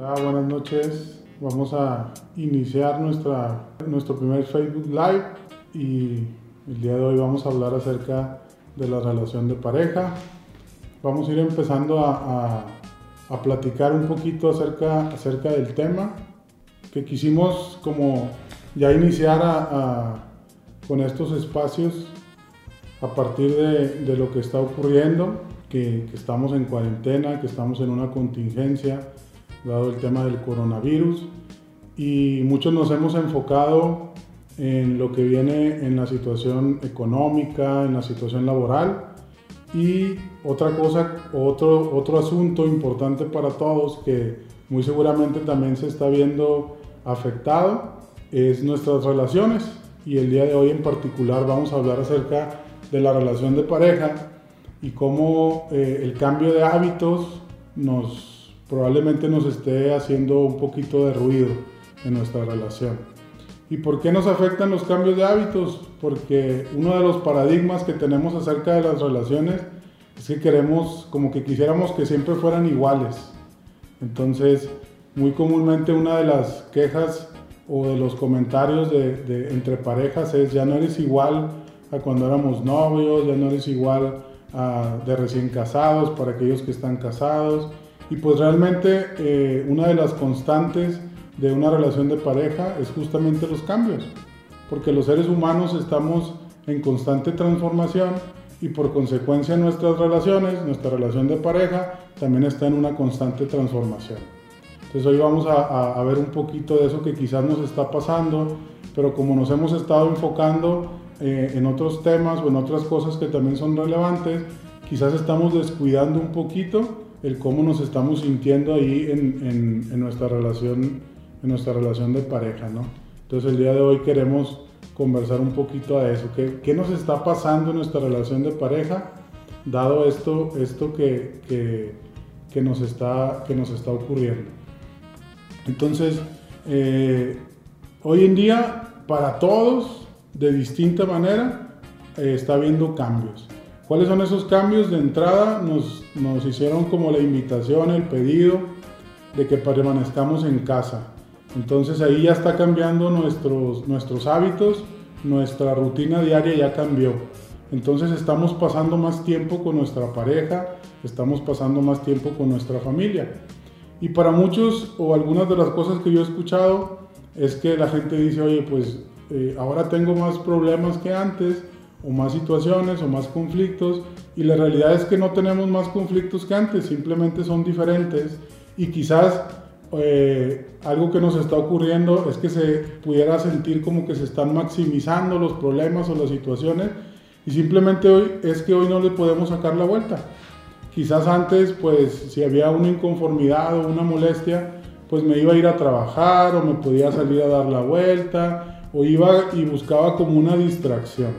Hola, buenas noches. Vamos a iniciar nuestra, nuestro primer Facebook Live y el día de hoy vamos a hablar acerca de la relación de pareja. Vamos a ir empezando a, a, platicar un poquito acerca, acerca del tema que quisimos como ya iniciar con estos espacios a partir de, de lo que está ocurriendo, que, estamos en cuarentena, que estamos en una contingencia, dado el tema del coronavirus, y muchos nos hemos enfocado en lo que viene en la situación económica, en la situación laboral, y otra cosa, otro, otro asunto importante para todos que muy seguramente también se está viendo afectado es nuestras relaciones. Y el día de hoy en particular vamos a hablar acerca de la relación de pareja y cómo eh, el cambio de hábitos nos probablemente nos esté haciendo un poquito de ruido en nuestra relación. ¿Y por qué nos afectan los cambios de hábitos? Porque uno de los paradigmas que tenemos acerca de las relaciones es que queremos, como que quisiéramos que siempre fueran iguales. Entonces, muy comúnmente una de las quejas o de los comentarios de, entre parejas es ya no eres igual a cuando éramos novios, ya no eres igual a, de recién casados para aquellos que están casados. Y pues realmente eh, una de las constantes de una relación de pareja es justamente los cambios, porque los seres humanos estamos en constante transformación y por consecuencia nuestras relaciones, nuestra relación de pareja también está en una constante transformación. Entonces hoy vamos a, ver un poquito de eso que quizás nos está pasando, pero como nos hemos estado enfocando eh, en otros temas o en otras cosas que también son relevantes, quizás estamos descuidando un poquito el cómo nos estamos sintiendo ahí en, en, nuestra relación en nuestra relación de pareja, ¿no? Entonces el día de hoy queremos conversar un poquito a eso, ¿qué, qué nos está pasando en nuestra relación de pareja, dado esto, esto que, que, que nos está, que nos está ocurriendo? Entonces, eh, hoy en día, para todos, de distinta manera, eh, está habiendo cambios. ¿Cuáles son esos cambios? De entrada nos, nos hicieron como la invitación, el pedido de que permanezcamos en casa. Entonces ahí ya está cambiando nuestros, nuestros hábitos, nuestra rutina diaria ya cambió. Entonces estamos pasando más tiempo con nuestra pareja, estamos pasando más tiempo con nuestra familia. Y para muchos o algunas de las cosas que yo he escuchado es que la gente dice, oye, pues eh, ahora tengo más problemas que antes, o más situaciones, o más conflictos, y la realidad es que no tenemos más conflictos que antes, simplemente son diferentes, y quizás eh, algo que nos está ocurriendo es que se pudiera sentir como que se están maximizando los problemas o las situaciones, y simplemente hoy es que hoy no le podemos sacar la vuelta. Quizás antes, pues si había una inconformidad o una molestia, pues me iba a ir a trabajar o me podía salir a dar la vuelta o iba y buscaba como una distracción.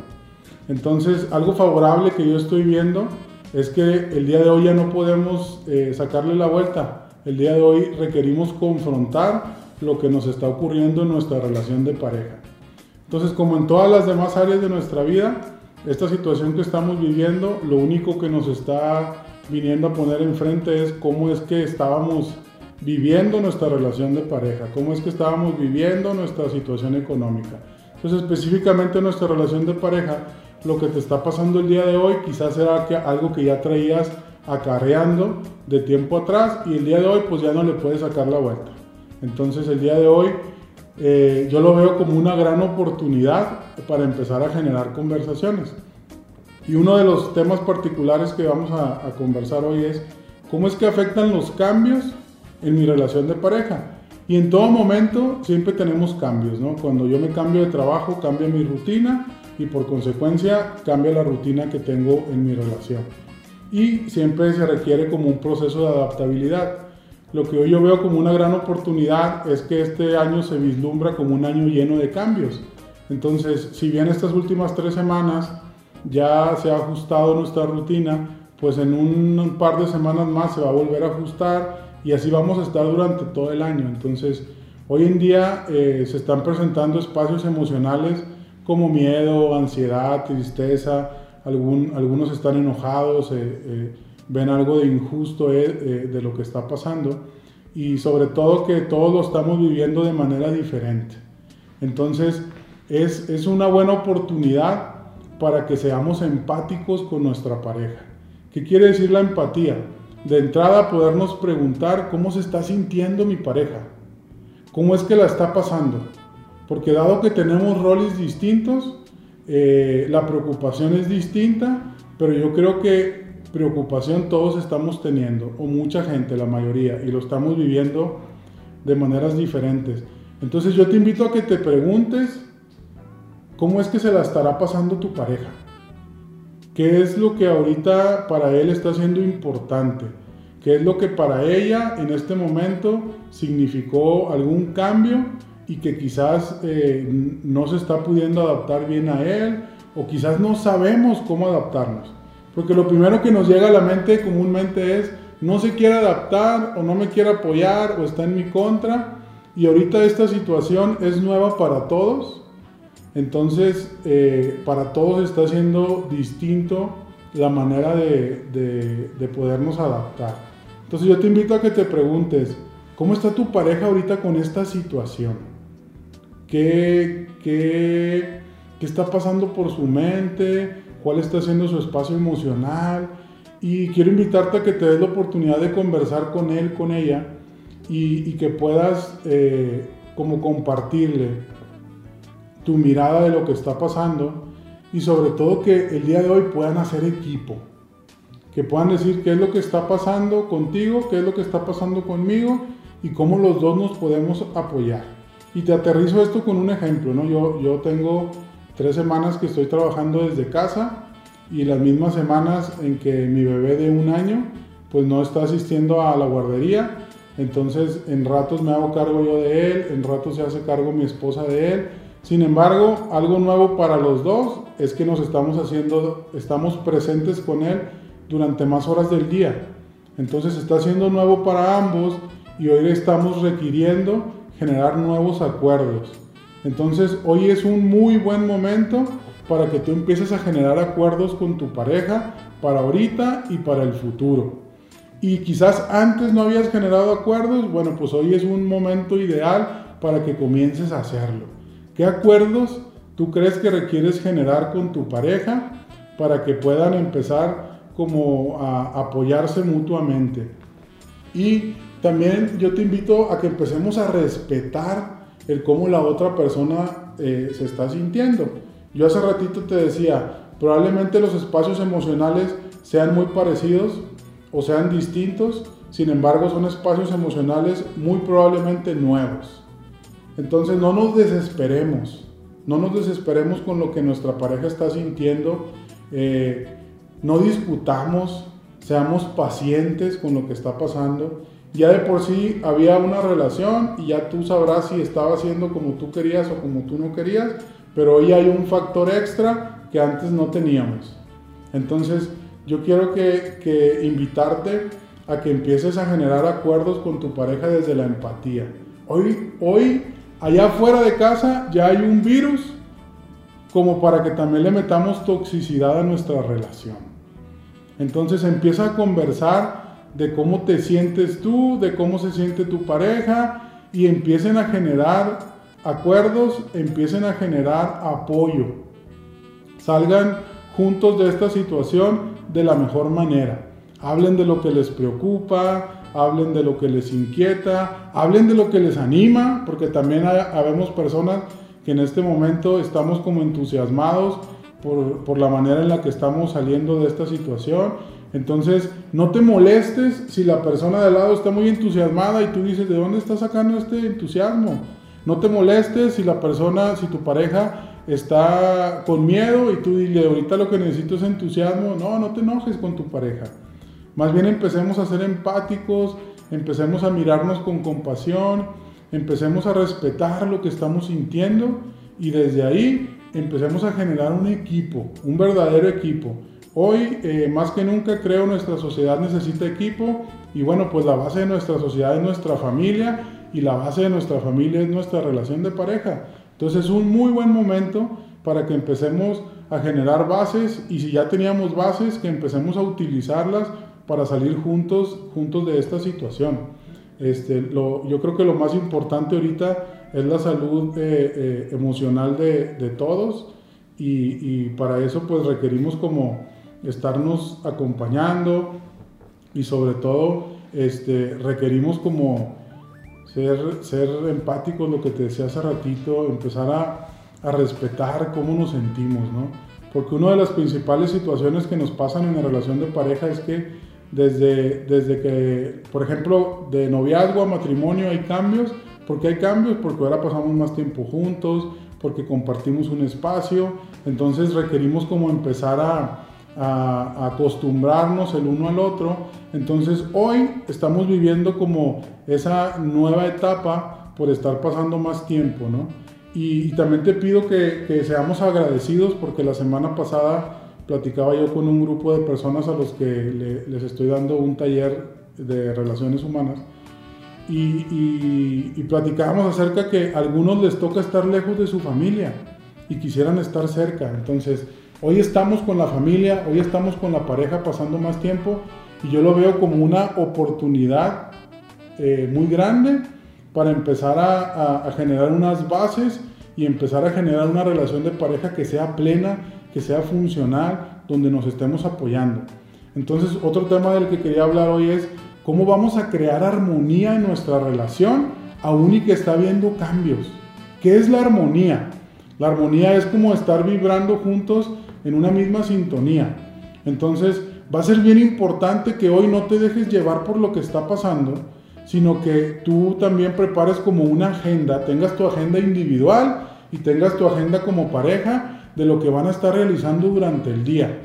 Entonces, algo favorable que yo estoy viendo es que el día de hoy ya no podemos eh, sacarle la vuelta. El día de hoy requerimos confrontar lo que nos está ocurriendo en nuestra relación de pareja. Entonces, como en todas las demás áreas de nuestra vida, esta situación que estamos viviendo, lo único que nos está viniendo a poner enfrente es cómo es que estábamos viviendo nuestra relación de pareja, cómo es que estábamos viviendo nuestra situación económica. Entonces, específicamente nuestra relación de pareja, lo que te está pasando el día de hoy quizás era que algo que ya traías acarreando de tiempo atrás y el día de hoy pues ya no le puedes sacar la vuelta. Entonces el día de hoy eh, yo lo veo como una gran oportunidad para empezar a generar conversaciones. Y uno de los temas particulares que vamos a, a, conversar hoy es cómo es que afectan los cambios en mi relación de pareja. Y en todo momento siempre tenemos cambios, ¿no? Cuando yo me cambio de trabajo, cambia mi rutina y por consecuencia cambia la rutina que tengo en mi relación. Y siempre se requiere como un proceso de adaptabilidad. Lo que hoy yo veo como una gran oportunidad es que este año se vislumbra como un año lleno de cambios. Entonces, si bien estas últimas tres semanas ya se ha ajustado nuestra rutina, pues en un par de semanas más se va a volver a ajustar y así vamos a estar durante todo el año. Entonces, hoy en día eh, se están presentando espacios emocionales como miedo, ansiedad, tristeza, algún, algunos están enojados, eh, eh, ven algo de injusto de lo que está pasando. y sobre todo que todos lo estamos viviendo de manera diferente. Entonces es, es una buena oportunidad para que seamos empáticos con nuestra pareja. ¿Qué quiere decir la empatía? De entrada podernos preguntar cómo se está sintiendo mi pareja, cómo es que la está pasando. Porque dado que tenemos roles distintos, eh, la preocupación es distinta, pero yo creo que preocupación todos estamos teniendo, o mucha gente, la mayoría, y lo estamos viviendo de maneras diferentes. Entonces yo te invito a que te preguntes cómo es que se la estará pasando tu pareja. ¿Qué es lo que ahorita para él está siendo importante? ¿Qué es lo que para ella en este momento significó algún cambio y que quizás eh, no se está pudiendo adaptar bien a él o quizás no sabemos cómo adaptarnos? Porque lo primero que nos llega a la mente comúnmente es no se quiere adaptar o no me quiere apoyar o está en mi contra. Y ahorita esta situación es nueva para todos. Entonces, eh, para todos está siendo distinto la manera de, de, podernos adaptar. Entonces yo te invito a que te preguntes, ¿cómo está tu pareja ahorita con esta situación? ¿Qué, qué, qué está pasando por su mente? cuál está siendo su espacio emocional. Y quiero invitarte a que te des la oportunidad de conversar con él, con ella, y, que puedas eh, como compartirle tu mirada de lo que está pasando y sobre todo que el día de hoy puedan hacer equipo, que puedan decir qué es lo que está pasando contigo, qué es lo que está pasando conmigo y cómo los dos nos podemos apoyar. Y te aterrizo esto con un ejemplo, ¿no? Yo, yo tengo tres semanas que estoy trabajando desde casa y las mismas semanas en que mi bebé de un año pues no está asistiendo a la guardería. Entonces en ratos me hago cargo yo de él, en ratos se hace cargo mi esposa de él. Sin embargo, algo nuevo para los dos es que nos estamos haciendo, estamos presentes con él durante más horas del día. Entonces está siendo nuevo para ambos y hoy estamos requiriendo generar nuevos acuerdos. Entonces hoy es un muy buen momento para que tú empieces a generar acuerdos con tu pareja para ahorita y para el futuro. Y quizás antes no habías generado acuerdos, bueno, pues hoy es un momento ideal para que comiences a hacerlo. ¿Qué acuerdos tú crees que requieres generar con tu pareja para que puedan empezar como a apoyarse mutuamente? Y también yo te invito a que empecemos a respetar el cómo la otra persona eh, se está sintiendo. Yo hace ratito te decía, probablemente los espacios emocionales sean muy parecidos o sean distintos, sin embargo son espacios emocionales muy probablemente nuevos. Entonces no nos desesperemos, no nos desesperemos con lo que nuestra pareja está sintiendo, eh, no discutamos, seamos pacientes con lo que está pasando ya de por sí había una relación y ya tú sabrás si estaba haciendo como tú querías o como tú no querías, pero hoy hay un factor extra que antes no teníamos. Entonces, yo quiero que, que invitarte a que empieces a generar acuerdos con tu pareja desde la empatía. Hoy, hoy, allá afuera de casa ya hay un virus como para que también le metamos toxicidad a nuestra relación. Entonces empieza a conversar de cómo te sientes tú, de cómo se siente tu pareja y empiecen a generar acuerdos, empiecen a generar apoyo. Salgan juntos de esta situación de la mejor manera. Hablen de lo que les preocupa, hablen de lo que les inquieta, hablen de lo que les anima, porque también habemos personas que en este momento estamos como entusiasmados por, por la manera en la que estamos saliendo de esta situación entonces, no te molestes si la persona de lado está muy entusiasmada y tú dices, ¿de dónde está sacando este entusiasmo? No te molestes si la persona, si tu pareja está con miedo y tú dile, ahorita lo que necesito es entusiasmo. No, no te enojes con tu pareja. Más bien empecemos a ser empáticos, empecemos a mirarnos con compasión, empecemos a respetar lo que estamos sintiendo y desde ahí empecemos a generar un equipo, un verdadero equipo Hoy, eh, más que nunca, creo nuestra sociedad necesita equipo y bueno, pues la base de nuestra sociedad es nuestra familia y la base de nuestra familia es nuestra relación de pareja. Entonces es un muy buen momento para que empecemos a generar bases y si ya teníamos bases, que empecemos a utilizarlas para salir juntos, juntos de esta situación. Este, lo, yo creo que lo más importante ahorita es la salud eh, eh, emocional de, de todos y, y, para eso pues requerimos como estarnos acompañando y sobre todo este, requerimos como ser, ser empáticos, lo que te decía hace ratito, empezar a, a respetar cómo nos sentimos, ¿no? Porque una de las principales situaciones que nos pasan en la relación de pareja es que desde, desde que, por ejemplo, de noviazgo a matrimonio hay cambios. ¿Por qué hay cambios? Porque ahora pasamos más tiempo juntos, porque compartimos un espacio. Entonces requerimos como empezar a, a, acostumbrarnos el uno al otro. Entonces hoy estamos viviendo como esa nueva etapa por estar pasando más tiempo, ¿no? Y, también te pido que, seamos agradecidos porque la semana pasada platicaba yo con un grupo de personas a los que les estoy dando un taller de relaciones humanas y, y, platicábamos acerca que a algunos les toca estar lejos de su familia y quisieran estar cerca. Entonces, hoy estamos con la familia, hoy estamos con la pareja pasando más tiempo y yo lo veo como una oportunidad eh, muy grande para empezar a, a generar unas bases y empezar a generar una relación de pareja que sea plena que sea funcional, donde nos estemos apoyando. Entonces, otro tema del que quería hablar hoy es cómo vamos a crear armonía en nuestra relación, aún y que está habiendo cambios. ¿Qué es la armonía? La armonía es como estar vibrando juntos en una misma sintonía. Entonces, va a ser bien importante que hoy no te dejes llevar por lo que está pasando, sino que tú también prepares como una agenda, tengas tu agenda individual y tengas tu agenda como pareja de lo que van a estar realizando durante el día,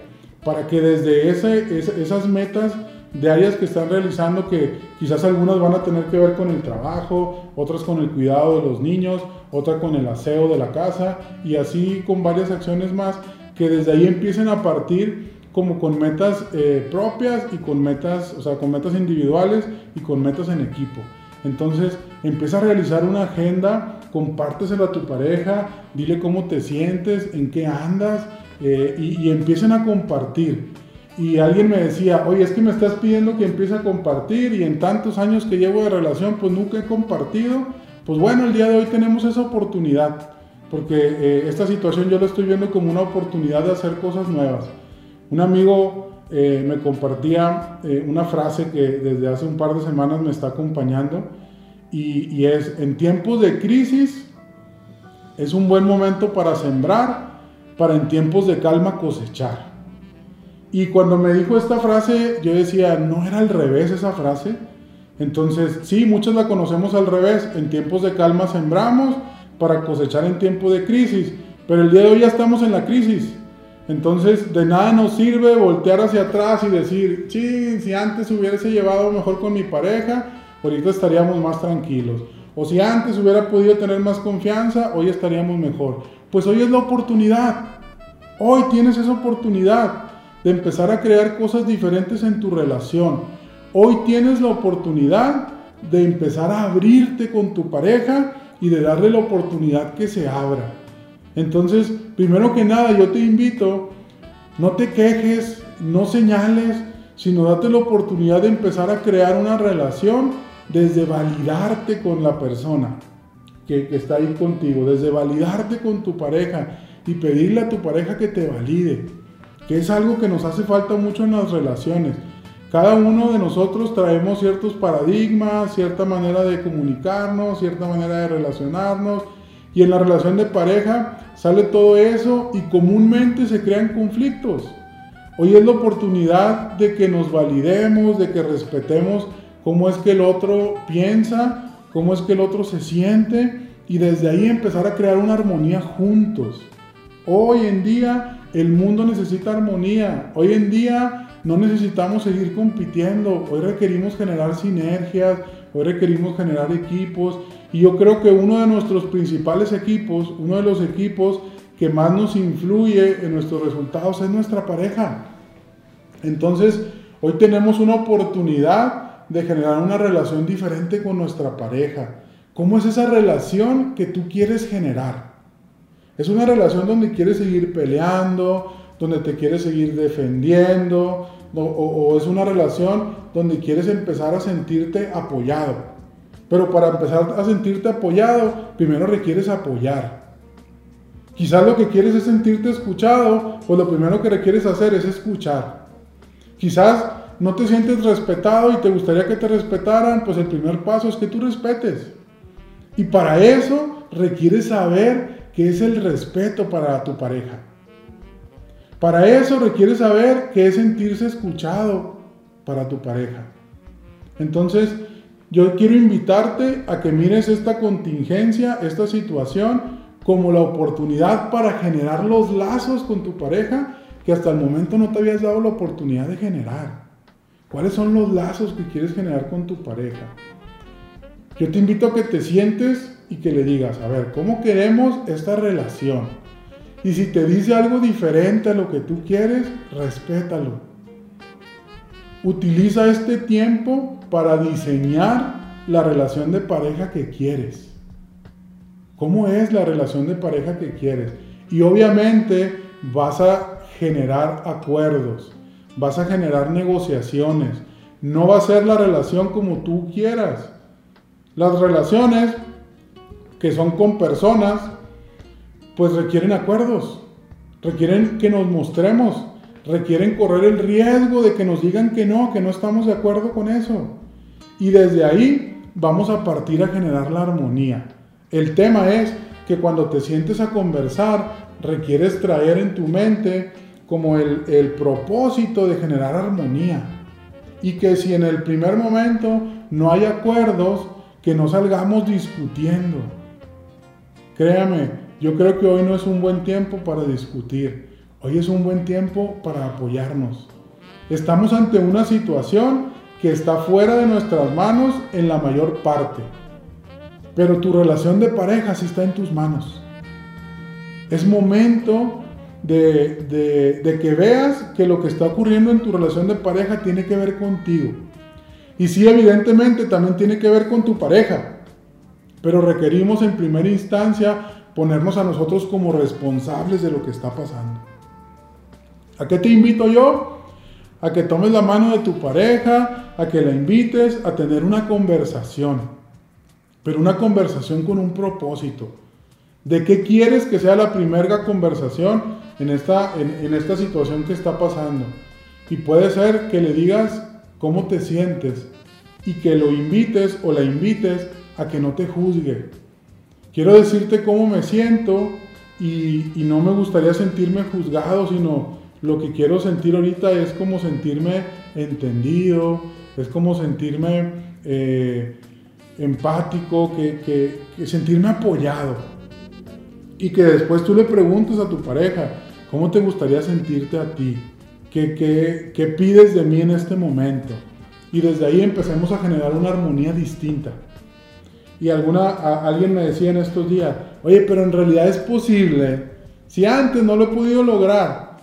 para que desde esas metas diarias que están realizando, que quizás algunas van a tener que ver con el trabajo, otras con el cuidado de los niños, otra con el aseo de la casa y así con varias acciones más, que desde ahí empiecen a partir como con metas eh, propias y con metas, o sea, con metas individuales y con metas en equipo. Entonces, empieza a realizar una agenda, compárteselo a tu pareja, dile cómo te sientes, en qué andas eh, y, empiecen a compartir. Y alguien me decía, oye, es que me estás pidiendo que empiece a compartir y en tantos años que llevo de relación, pues nunca he compartido. Pues bueno, el día de hoy tenemos esa oportunidad, porque eh, esta situación yo la estoy viendo como una oportunidad de hacer cosas nuevas. Un amigo eh, me compartía eh, una frase que desde hace un par de semanas me está acompañando y, es, en tiempos de crisis es un buen momento para sembrar, para en tiempos de calma cosechar. Y cuando me dijo esta frase, yo decía, no era al revés esa frase. Entonces, sí, muchos la conocemos al revés. En tiempos de calma sembramos para cosechar en tiempo de crisis. Pero el día de hoy ya estamos en la crisis. Entonces, de nada nos sirve voltear hacia atrás y decir, sí, si antes hubiese llevado mejor con mi pareja, ahorita estaríamos más tranquilos. O si antes hubiera podido tener más confianza, hoy estaríamos mejor. Pues hoy es la oportunidad. Hoy tienes esa oportunidad de empezar a crear cosas diferentes en tu relación. Hoy tienes la oportunidad de empezar a abrirte con tu pareja y de darle la oportunidad que se abra. Entonces, primero que nada, yo te invito, no te quejes, no señales, sino date la oportunidad de empezar a crear una relación desde validarte con la persona que, está ahí contigo, desde validarte con tu pareja y pedirle a tu pareja que te valide, que es algo que nos hace falta mucho en las relaciones. Cada uno de nosotros traemos ciertos paradigmas, cierta manera de comunicarnos, cierta manera de relacionarnos, y en la relación de pareja sale todo eso y comúnmente se crean conflictos. Hoy es la oportunidad de que nos validemos, de que respetemos cómo es que el otro piensa, cómo es que el otro se siente y desde ahí empezar a crear una armonía juntos. Hoy en día el mundo necesita armonía. Hoy en día no necesitamos seguir compitiendo. Hoy requerimos generar sinergias, hoy requerimos generar equipos y yo creo que uno de nuestros principales equipos, uno de los equipos que más nos influye en nuestros resultados es nuestra pareja. Entonces, hoy tenemos una oportunidad de generar una relación diferente con nuestra pareja. ¿Cómo es esa relación que tú quieres generar? Es una relación donde quieres seguir peleando, donde te quieres seguir defendiendo, o, es una relación donde quieres empezar a sentirte apoyado. Pero para empezar a sentirte apoyado, primero requieres apoyar. Quizás lo que quieres es sentirte escuchado, pues lo primero que requieres hacer es escuchar. Quizás no te sientes respetado y te gustaría que te respetaran, pues el primer paso es que tú respetes. Y para eso requieres saber qué es el respeto para tu pareja. Para eso requieres saber qué es sentirse escuchado para tu pareja. Entonces, yo quiero invitarte a que mires esta contingencia, esta situación, como la oportunidad para generar los lazos con tu pareja que hasta el momento no te habías dado la oportunidad de generar. ¿Cuáles son los lazos que quieres generar con tu pareja? Yo te invito a que te sientes y que le digas, a ver, ¿cómo queremos esta relación? Y si te dice algo diferente a lo que tú quieres, respétalo. Utiliza este tiempo para diseñar la relación de pareja que quieres. ¿Cómo es la relación de pareja que quieres? Y obviamente vas a generar acuerdos, vas a generar negociaciones. No va a ser la relación como tú quieras. Las relaciones que son con personas, pues requieren acuerdos, requieren que nos mostremos, requieren correr el riesgo de que nos digan que no, que no estamos de acuerdo con eso. Y desde ahí vamos a partir a generar la armonía. El tema es que cuando te sientes a conversar, requieres traer en tu mente como el, el propósito de generar armonía. Y que si en el primer momento no hay acuerdos, que no salgamos discutiendo. Créame, yo creo que hoy no es un buen tiempo para discutir. Hoy es un buen tiempo para apoyarnos. Estamos ante una situación que está fuera de nuestras manos en la mayor parte. Pero tu relación de pareja sí está en tus manos. Es momento de, de, que veas que lo que está ocurriendo en tu relación de pareja tiene que ver contigo. Y sí, evidentemente también tiene que ver con tu pareja. Pero requerimos en primera instancia ponernos a nosotros como responsables de lo que está pasando. ¿A qué te invito yo? A que tomes la mano de tu pareja, a que la invites a tener una conversación. Pero una conversación con un propósito. ¿De qué quieres que sea la primera conversación en esta, en esta situación que está pasando? Y puede ser que le digas cómo te sientes y que lo invites o la invites a que no te juzgue. Quiero decirte cómo me siento y, no me gustaría sentirme juzgado, sino lo que quiero sentir ahorita es como sentirme entendido, es como sentirme eh, empático, que, sentirme apoyado. Y que después tú le preguntes a tu pareja, ¿cómo te gustaría sentirte a ti? ¿Qué, pides de mí en este momento? Y desde ahí empecemos a generar una armonía distinta. Y alguna, alguien me decía en estos días, oye, pero en realidad es posible. Si antes no lo he podido lograr,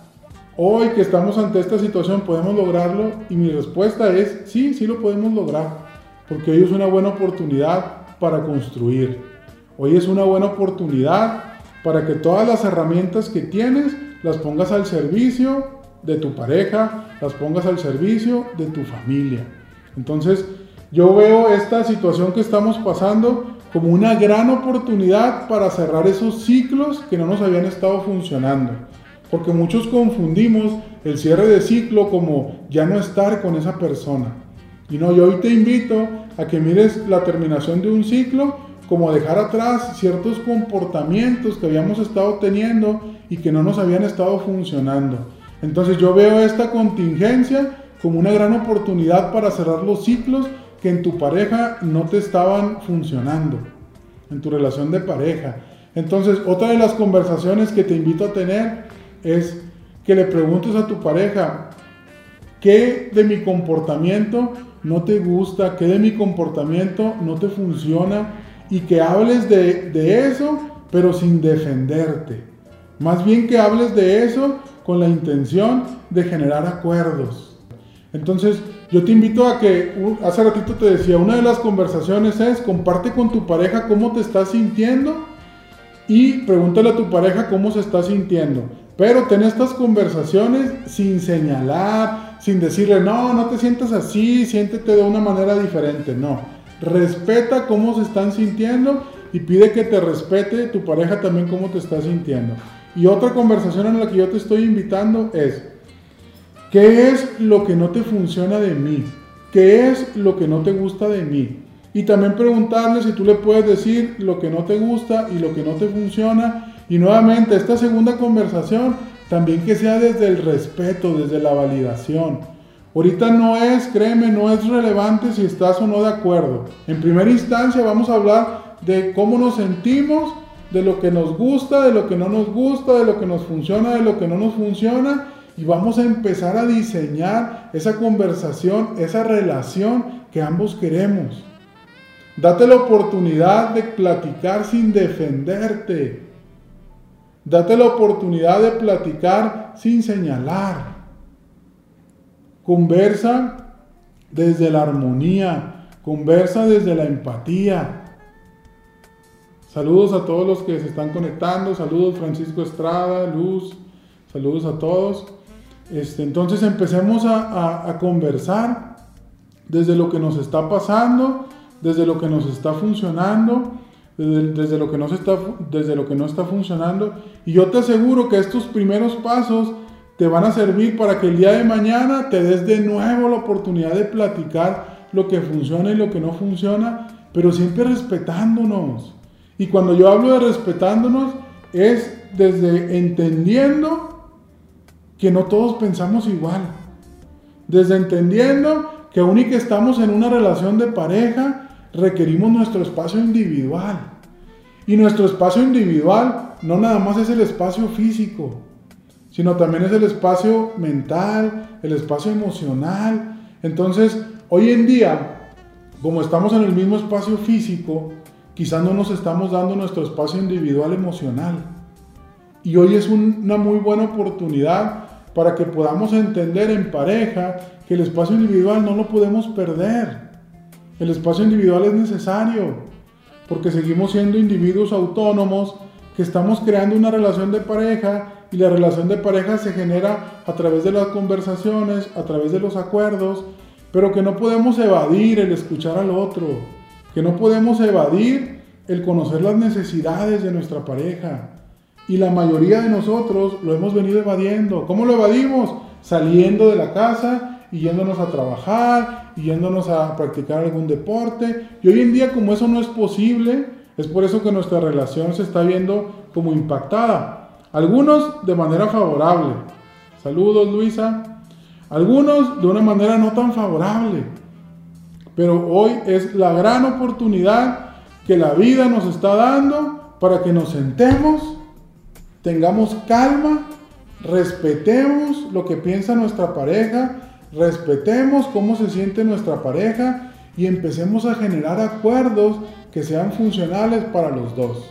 hoy que estamos ante esta situación podemos lograrlo. Y mi respuesta es, sí, sí lo podemos lograr. Porque hoy es una buena oportunidad para construir. Hoy es una buena oportunidad para que todas las herramientas que tienes las pongas al servicio de tu pareja, las pongas al servicio de tu familia. Entonces, yo veo esta situación que estamos pasando como una gran oportunidad para cerrar esos ciclos que no nos habían estado funcionando. Porque muchos confundimos el cierre de ciclo como ya no estar con esa persona. Y no, yo hoy te invito a que mires la terminación de un ciclo como dejar atrás ciertos comportamientos que habíamos estado teniendo y que no nos habían estado funcionando. Entonces yo veo esta contingencia como una gran oportunidad para cerrar los ciclos que en tu pareja no te estaban funcionando, en tu relación de pareja. Entonces, otra de las conversaciones que te invito a tener es que le preguntes a tu pareja, ¿qué de mi comportamiento no te gusta? ¿Qué de mi comportamiento no te funciona? Y que hables de, de eso, pero sin defenderte. Más bien que hables de eso con la intención de generar acuerdos. Entonces, yo te invito a que, hace ratito te decía, una de las conversaciones es, comparte con tu pareja cómo te estás sintiendo y pregúntale a tu pareja cómo se está sintiendo. Pero ten estas conversaciones sin señalar, sin decirle, no, no te sientas así, siéntete de una manera diferente. No, Respeta cómo se están sintiendo y pide que te respete tu pareja también cómo te está sintiendo. Y otra conversación en la que yo te estoy invitando es, ¿qué es lo que no te funciona de mí? ¿Qué es lo que no te gusta de mí? Y también preguntarle si tú le puedes decir lo que no te gusta y lo que no te funciona. Y nuevamente, esta segunda conversación también que sea desde el respeto, desde la validación. Ahorita no es, créeme, no es relevante si estás o no de acuerdo. En primera instancia vamos a hablar de cómo nos sentimos, de lo que nos gusta, de lo que no nos gusta, de lo que nos funciona, de lo que no nos funciona. Y vamos a empezar a diseñar esa conversación, esa relación que ambos queremos. Date la oportunidad de platicar sin defenderte. Date la oportunidad de platicar sin señalar. Conversa desde la armonía, conversa desde la empatía. Saludos a todos los que se están conectando, saludos Francisco Estrada, Luz, saludos a todos. Este, entonces empecemos a, conversar desde lo que nos está pasando desde lo que nos está funcionando, desde, lo que no está, desde lo que no está funcionando. Y yo te aseguro que estos primeros pasos te van a servir para que el día de mañana te des de nuevo la oportunidad de platicar lo que funciona y lo que no funciona, pero siempre respetándonos. Y cuando yo hablo de respetándonos, es desde entendiendo que no todos pensamos igual. Desde entendiendo que aún y que estamos en una relación de pareja, requerimos nuestro espacio individual. Y nuestro espacio individual no nada más es el espacio físico, sino también es el espacio mental, el espacio emocional. Entonces, hoy en día, como estamos en el mismo espacio físico, quizás no nos estamos dando nuestro espacio individual emocional. Y hoy es una muy buena oportunidad para que podamos entender en pareja que el espacio individual no lo podemos perder. El espacio individual es necesario porque seguimos siendo individuos autónomos que estamos creando una relación de pareja y la relación de pareja se genera a través de las conversaciones, a través de los acuerdos, pero que no podemos evadir el escuchar al otro, que no podemos evadir el conocer las necesidades de nuestra pareja. Y la mayoría de nosotros lo hemos venido evadiendo. ¿Cómo lo evadimos? Saliendo de la casa y yéndonos a trabajar, y yéndonos a practicar algún deporte. Y hoy en día como eso no es posible, es por eso que nuestra relación se está viendo como impactada. Algunos de manera favorable. Saludos Luisa. Algunos de una manera no tan favorable. Pero hoy es la gran oportunidad que la vida nos está dando para que nos sentemos, tengamos calma, respetemos lo que piensa nuestra pareja respetemos cómo se siente nuestra pareja y empecemos a generar acuerdos que sean funcionales para los dos.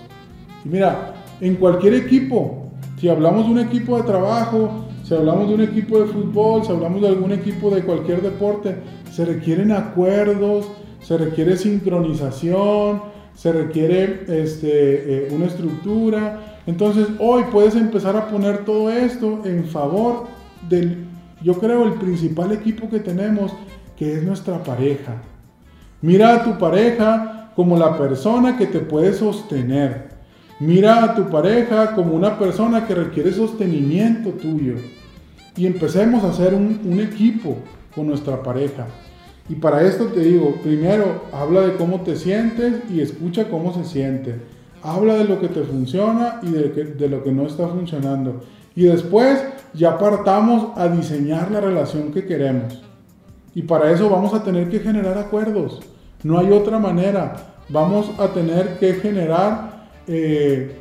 Y mira, en cualquier equipo, si hablamos de un equipo de trabajo, si hablamos de un equipo de fútbol, si hablamos de algún equipo de cualquier deporte, se requieren acuerdos, se requiere sincronización, se requiere este, eh, una estructura. Entonces hoy puedes empezar a poner todo esto en favor del yo creo el principal equipo que tenemos, que es nuestra pareja. Mira a tu pareja como la persona que te puede sostener. Mira a tu pareja como una persona que requiere sostenimiento tuyo. Y empecemos a hacer un, un equipo con nuestra pareja. Y para esto te digo, primero habla de cómo te sientes y escucha cómo se siente. Habla de lo que te funciona y de, lo que no está funcionando. Y después ya partamos a diseñar la relación que queremos. Y para eso vamos a tener que generar acuerdos. No hay otra manera. Vamos a tener que generar, eh,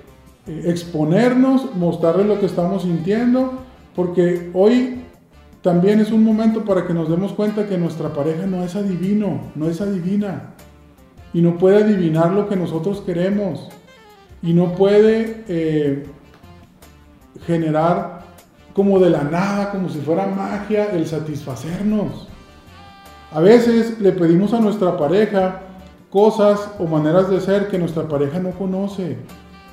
eh, exponernos, mostrarles lo que estamos sintiendo, porque hoy también es un momento para que nos demos cuenta que nuestra pareja no es adivino, no es adivina. Y no puede adivinar lo que nosotros queremos. Y no puede eh, generar como de la nada, como si fuera magia, el satisfacernos. A veces le pedimos a nuestra pareja cosas o maneras de ser que nuestra pareja no conoce.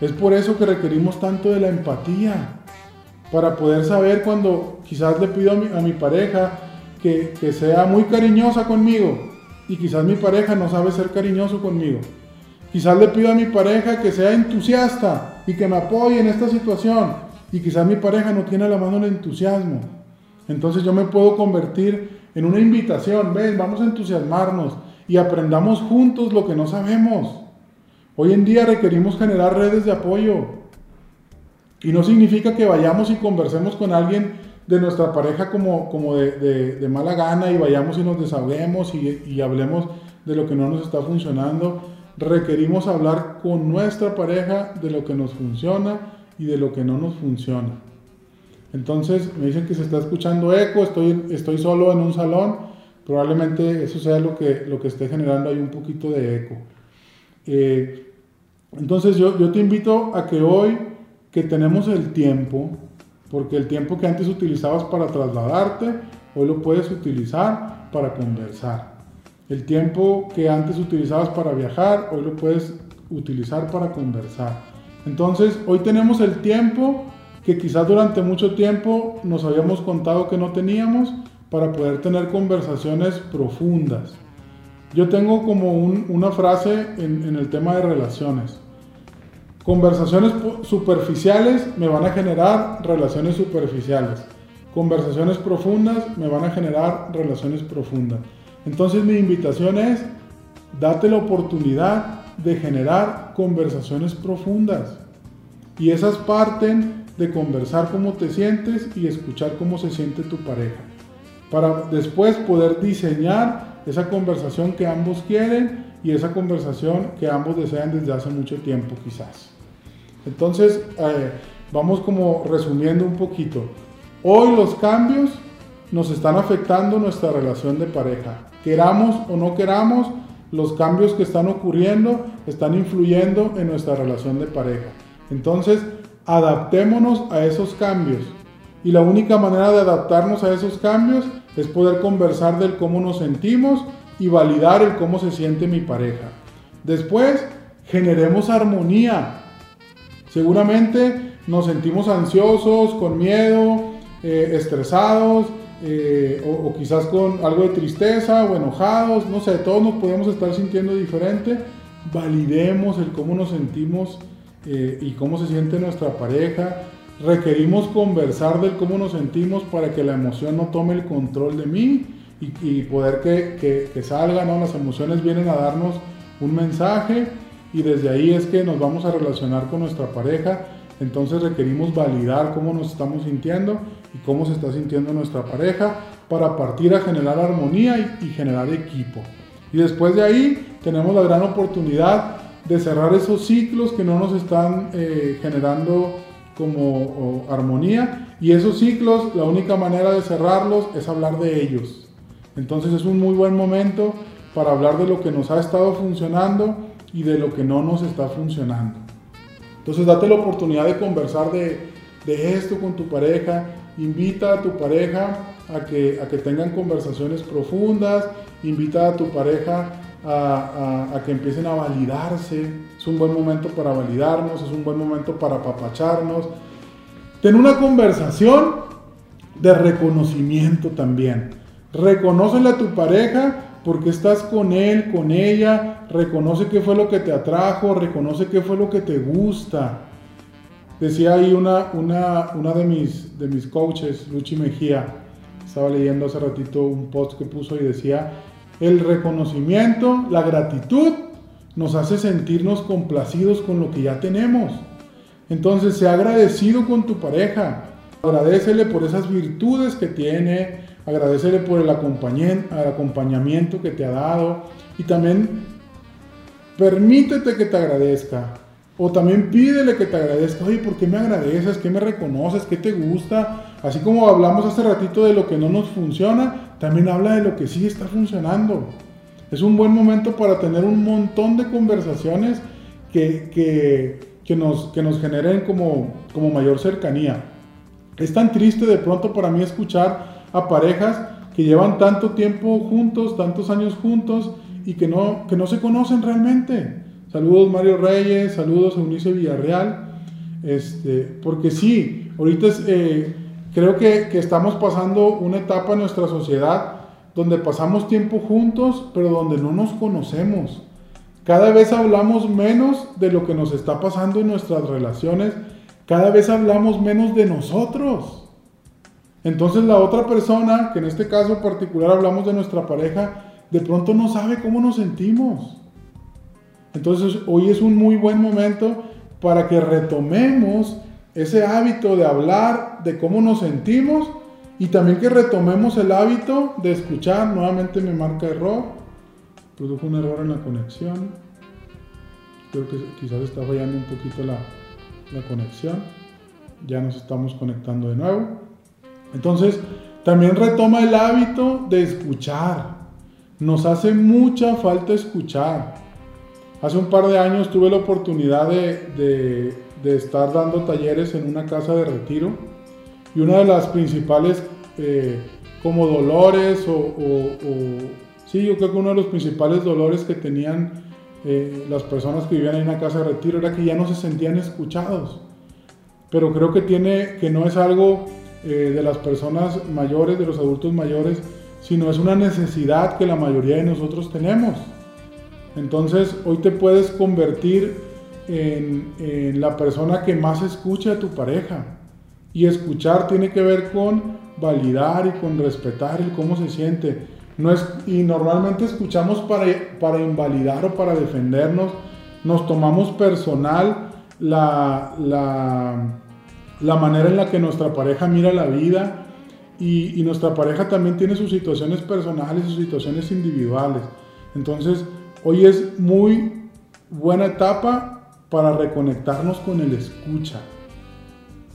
Es por eso que requerimos tanto de la empatía, para poder saber cuando quizás le pido a mi, pareja que, que sea muy cariñosa conmigo, y quizás mi pareja no sabe ser cariñoso conmigo. Quizás le pido a mi pareja que sea entusiasta y que me apoye en esta situación y quizás mi pareja no tiene a la mano el entusiasmo. Entonces yo me puedo convertir en una invitación, ven, vamos a entusiasmarnos y aprendamos juntos lo que no sabemos. Hoy en día requerimos generar redes de apoyo. Y no significa que vayamos y conversemos con alguien de nuestra pareja como, como de, mala gana y vayamos y nos desahoguemos y, y hablemos de lo que no nos está funcionando. Requerimos hablar con nuestra pareja de lo que nos funciona y de lo que no nos funciona. Entonces me dicen que se está escuchando eco, estoy, estoy solo en un salón, probablemente eso sea lo que, lo que esté generando ahí un poquito de eco. Eh, entonces yo, yo te invito a que hoy que tenemos el tiempo, porque el tiempo que antes utilizabas para trasladarte, hoy lo puedes utilizar para conversar. El tiempo que antes utilizabas para viajar, hoy lo puedes utilizar para conversar. Entonces, hoy tenemos el tiempo que quizás durante mucho tiempo nos habíamos contado que no teníamos para poder tener conversaciones profundas. Yo tengo como una frase en, el tema de relaciones. Conversaciones superficiales me van a generar relaciones superficiales. Conversaciones profundas me van a generar relaciones profundas. Entonces mi invitación es, date la oportunidad de generar conversaciones profundas. Y esas parten de conversar cómo te sientes y escuchar cómo se siente tu pareja. Para después poder diseñar esa conversación que ambos quieren y esa conversación que ambos desean desde hace mucho tiempo quizás. Entonces, eh, vamos como resumiendo un poquito. Hoy los cambios nos están afectando nuestra relación de pareja. Queramos o no queramos, los cambios que están ocurriendo están influyendo en nuestra relación de pareja. Entonces, adaptémonos a esos cambios. Y la única manera de adaptarnos a esos cambios es poder conversar del cómo nos sentimos y validar el cómo se siente mi pareja. Después, generemos armonía Seguramente nos sentimos ansiosos, con miedo, eh, estresados, eh, o, quizás con algo de tristeza o enojados, no sé, todos nos podemos estar sintiendo diferente. Validemos el cómo nos sentimos eh, y cómo se siente nuestra pareja. Requerimos conversar del cómo nos sentimos para que la emoción no tome el control de mí y, poder que, que, que salga, ¿no? Las emociones vienen a darnos un mensaje y desde ahí es que nos vamos a relacionar con nuestra pareja. Entonces requerimos validar cómo nos estamos sintiendo y cómo se está sintiendo nuestra pareja para partir a generar armonía y, generar equipo. Y después de ahí tenemos la gran oportunidad de cerrar esos ciclos que no nos están eh, generando como armonía. Y esos ciclos, la única manera de cerrarlos es hablar de ellos. Entonces es un muy buen momento para hablar de lo que nos ha estado funcionando y de lo que no nos está funcionando. Entonces date la oportunidad de conversar de, esto con tu pareja, invita a tu pareja a que, tengan conversaciones profundas, invita a tu pareja a, a, que empiecen a validarse, es un buen momento para validarnos, es un buen momento para apapacharnos. Ten una conversación de reconocimiento también. Reconócele a tu pareja porque estás con él, con ella, reconoce qué fue lo que te atrajo, reconoce qué fue lo que te gusta. Decía ahí una, una, una de, mis, de mis coaches, Luchi Mejía, estaba leyendo hace ratito un post que puso y decía, el reconocimiento, la gratitud nos hace sentirnos complacidos con lo que ya tenemos. Entonces, sea agradecido con tu pareja, agradecele por esas virtudes que tiene, agradecerle por el acompañamiento que te ha dado y también permítete que te agradezca. O también pídele que te agradezca. Oye, ¿por qué me agradeces? ¿Qué me reconoces? ¿Qué te gusta? Así como hablamos hace ratito de lo que no nos funciona, también habla de lo que sí está funcionando. Es un buen momento para tener un montón de conversaciones que, que, nos, que nos generen como, como mayor cercanía. Es tan triste de pronto para mí escuchar a parejas que llevan tanto tiempo juntos, tantos años juntos y que no, que no se conocen realmente. Saludos Mario Reyes, saludos Eunice Villarreal, este, porque sí, ahorita eh, creo que, que, estamos pasando una etapa en nuestra sociedad donde pasamos tiempo juntos, pero donde no nos conocemos. Cada vez hablamos menos de lo que nos está pasando en nuestras relaciones, cada vez hablamos menos de nosotros. Entonces la otra persona, que en este caso particular hablamos de nuestra pareja, de pronto no sabe cómo nos sentimos. Entonces hoy es un muy buen momento para que retomemos ese hábito de hablar de cómo nos sentimos y también que retomemos el hábito de escuchar. Nuevamente me marca error. Produjo un error en la conexión. Creo que quizás está fallando un poquito la, la conexión. Ya nos estamos conectando de nuevo. Entonces, también retoma el hábito de escuchar. Nos hace mucha falta escuchar. Hace un par de años tuve la oportunidad de, estar dando talleres en una casa de retiro y una de las principales eh, como dolores o, sí, yo creo que uno de los principales dolores que tenían eh, las personas que vivían en una casa de retiro era que ya no se sentían escuchados. Pero creo que tiene, que no es algo eh, de las personas mayores, de los adultos mayores, sino es una necesidad que la mayoría de nosotros tenemos. Entonces hoy te puedes convertir en, la persona que más escucha a tu pareja. Y escuchar tiene que ver con validar y con respetar el cómo se siente. No es, y normalmente escuchamos para, para invalidar o para defendernos. Nos tomamos personal la, la, manera en la que nuestra pareja mira la vida. Y, y nuestra pareja también tiene sus situaciones personales, sus situaciones individuales. Entonces, Hoy es muy buena etapa para reconectarnos con el escucha.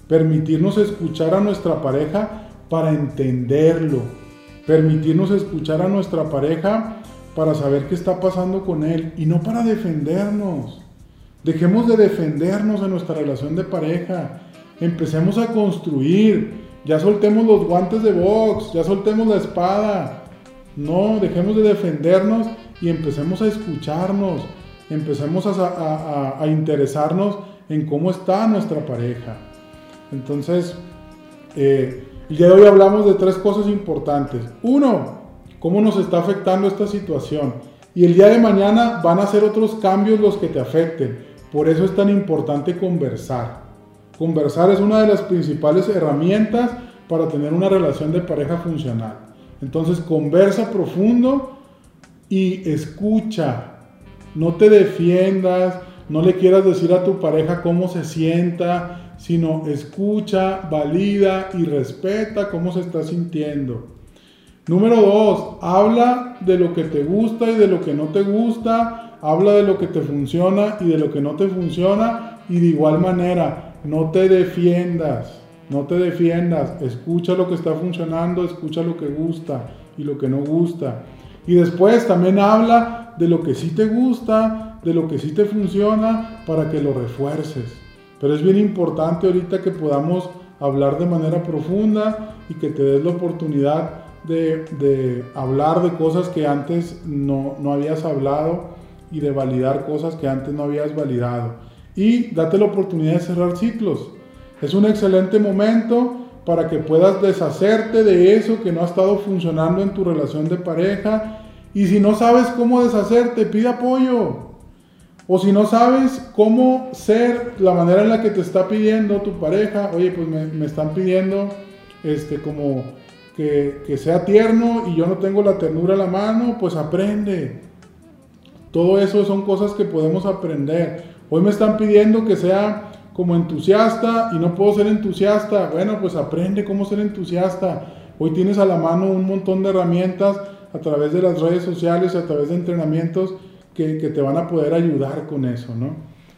Permitirnos escuchar a nuestra pareja para entenderlo. Permitirnos escuchar a nuestra pareja para saber qué está pasando con él y no para defendernos. Dejemos de defendernos en nuestra relación de pareja. Empecemos a construir. Ya soltemos los guantes de box, ya soltemos la espada. No, dejemos de defendernos y empecemos a escucharnos, empecemos a, interesarnos en cómo está nuestra pareja. Entonces, eh, el día de hoy hablamos de tres cosas importantes. Uno, cómo nos está afectando esta situación. Y el día de mañana van a ser otros cambios los que te afecten. Por eso es tan importante conversar. Conversar es una de las principales herramientas para tener una relación de pareja funcional. Entonces conversa profundo y escucha. No te defiendas, no le quieras decir a tu pareja cómo se sienta, sino escucha, valida y respeta cómo se está sintiendo. Número dos, habla de lo que te gusta y de lo que no te gusta, habla de lo que te funciona y de lo que no te funciona y de igual manera, no te defiendas, no te defiendas, escucha lo que está funcionando, escucha lo que gusta y lo que no gusta. Y después también habla de lo que sí te gusta, de lo que sí te funciona, para que lo refuerces. Pero es bien importante ahorita que podamos hablar de manera profunda y que te des la oportunidad de, hablar de cosas que antes no, no habías hablado y de validar cosas que antes no habías validado. Y date la oportunidad de cerrar ciclos. Es un excelente momento para que puedas deshacerte de eso que no ha estado funcionando en tu relación de pareja. Y si no sabes cómo deshacerte, pide apoyo. O si no sabes cómo ser la manera en la que te está pidiendo tu pareja, oye, pues me, están pidiendo este, como que, que, sea tierno y yo no tengo la ternura a la mano, pues aprende. Todo eso son cosas que podemos aprender. Hoy me están pidiendo que sea como entusiasta y no puedo ser entusiasta. Bueno, pues aprende cómo ser entusiasta. Hoy tienes a la mano un montón de herramientas a través de las redes sociales, a través de entrenamientos que, te van a poder ayudar con eso, ¿no?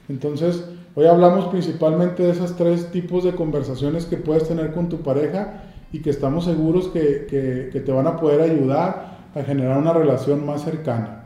Entonces, hoy hablamos principalmente de esos tres tipos de conversaciones que puedes tener con tu pareja y que estamos seguros que, que, que te van a poder ayudar a generar una relación más cercana.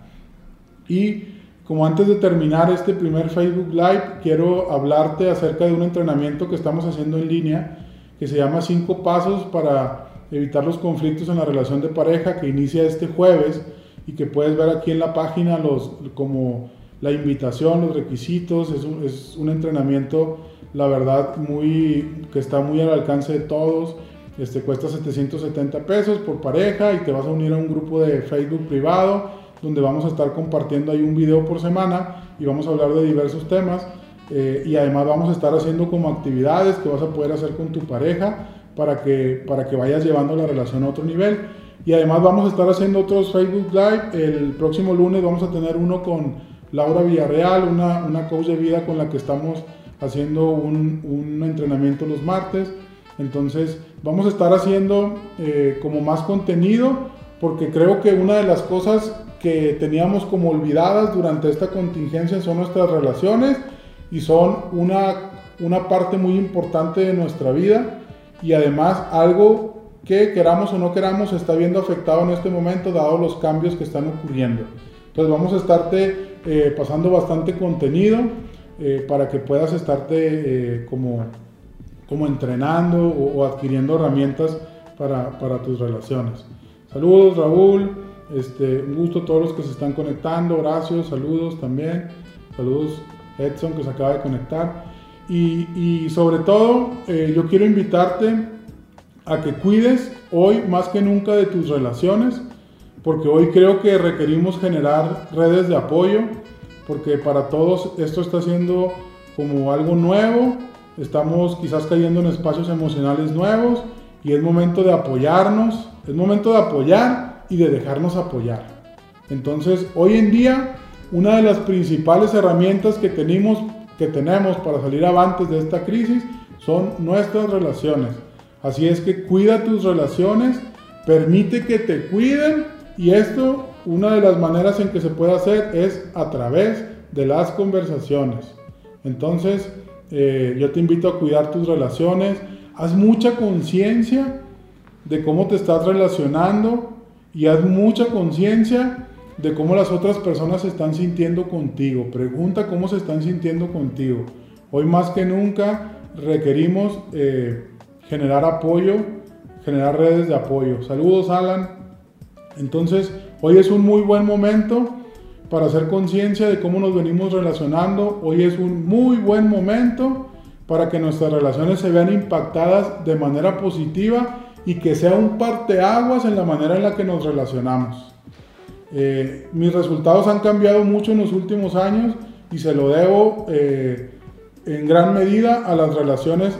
Y como antes de terminar este primer Facebook Live, quiero hablarte acerca de un entrenamiento que estamos haciendo en línea que se llama 5 pasos para evitar los conflictos en la relación de pareja que inicia este jueves y que puedes ver aquí en la página los, como la invitación, los requisitos. Es un, es un entrenamiento, la verdad, muy, que está muy al alcance de todos Este cuesta 770 pesos por pareja y te vas a unir a un grupo de Facebook privado donde vamos a estar compartiendo ahí un video por semana y vamos a hablar de diversos temas. Eh, y además vamos a estar haciendo como actividades que vas a poder hacer con tu pareja para que, para que vayas llevando la relación a otro nivel. Y además vamos a estar haciendo otros Facebook Live. El próximo lunes vamos a tener uno con Laura Villarreal, una, una coach de vida con la que estamos haciendo un, un entrenamiento los martes. Entonces vamos a estar haciendo eh, como más contenido porque creo que una de las cosas que teníamos como olvidadas durante esta contingencia son nuestras relaciones y son una, una parte muy importante de nuestra vida y además algo que queramos o no queramos está viendo afectado en este momento dado los cambios que están ocurriendo. Entonces vamos a estarte eh, pasando bastante contenido eh, para que puedas estarte eh, como, como entrenando o, adquiriendo herramientas para, para, tus relaciones. Saludos Raúl, este, un gusto a todos los que se están conectando, Horacio, saludos también, saludos Edson que se acaba de conectar. Y, sobre todo, eh, yo quiero invitarte a que cuides hoy más que nunca de tus relaciones, porque hoy creo que requerimos generar redes de apoyo, porque para todos esto está siendo como algo nuevo, estamos quizás cayendo en espacios emocionales nuevos y es momento de apoyarnos, es momento de apoyar y de dejarnos apoyar. Entonces, hoy en día una de las principales herramientas que tenemos, que tenemos para salir avantes de esta crisis son nuestras relaciones. Así es que cuida tus relaciones, permite que te cuiden y esto, una de las maneras en que se puede hacer es a través de las conversaciones. Entonces, eh, yo te invito a cuidar tus relaciones, haz mucha conciencia de cómo te estás relacionando y haz mucha conciencia de cómo las otras personas se están sintiendo contigo. Pregunta cómo se están sintiendo contigo. Hoy más que nunca requerimos eh, generar apoyo, generar redes de apoyo. Saludos Alan. Entonces, hoy es un muy buen momento para hacer conciencia de cómo nos venimos relacionando. Hoy es un muy buen momento para que nuestras relaciones se vean impactadas de manera positiva y que sea un parteaguas en la manera en la que nos relacionamos. Eh, mis resultados han cambiado mucho en los últimos años y se lo debo eh, en gran medida a las relaciones,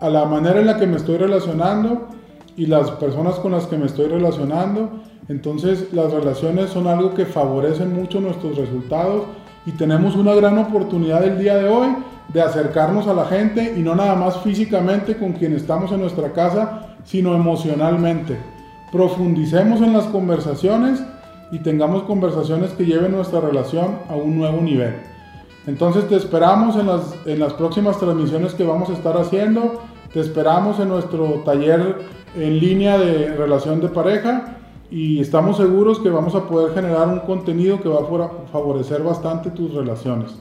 a la manera en la que me estoy relacionando y las personas con las que me estoy relacionando. Entonces las relaciones son algo que favorecen mucho nuestros resultados y tenemos una gran oportunidad el día de hoy de acercarnos a la gente y no nada más físicamente con quien estamos en nuestra casa, sino emocionalmente. Profundicemos en las conversaciones y tengamos conversaciones que lleven nuestra relación a un nuevo nivel. Entonces te esperamos en las, en las próximas transmisiones que vamos a estar haciendo, te esperamos en nuestro taller en línea de relación de pareja y estamos seguros que vamos a poder generar un contenido que va a favorecer bastante tus relaciones.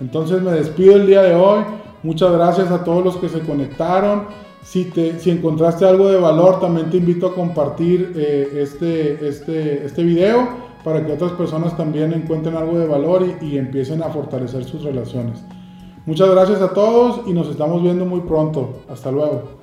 Entonces me despido el día de hoy, muchas gracias a todos los que se conectaron. Si, te, si encontraste algo de valor, también te invito a compartir eh, este, este, este video para que otras personas también encuentren algo de valor y, y empiecen a fortalecer sus relaciones. Muchas gracias a todos y nos estamos viendo muy pronto. Hasta luego.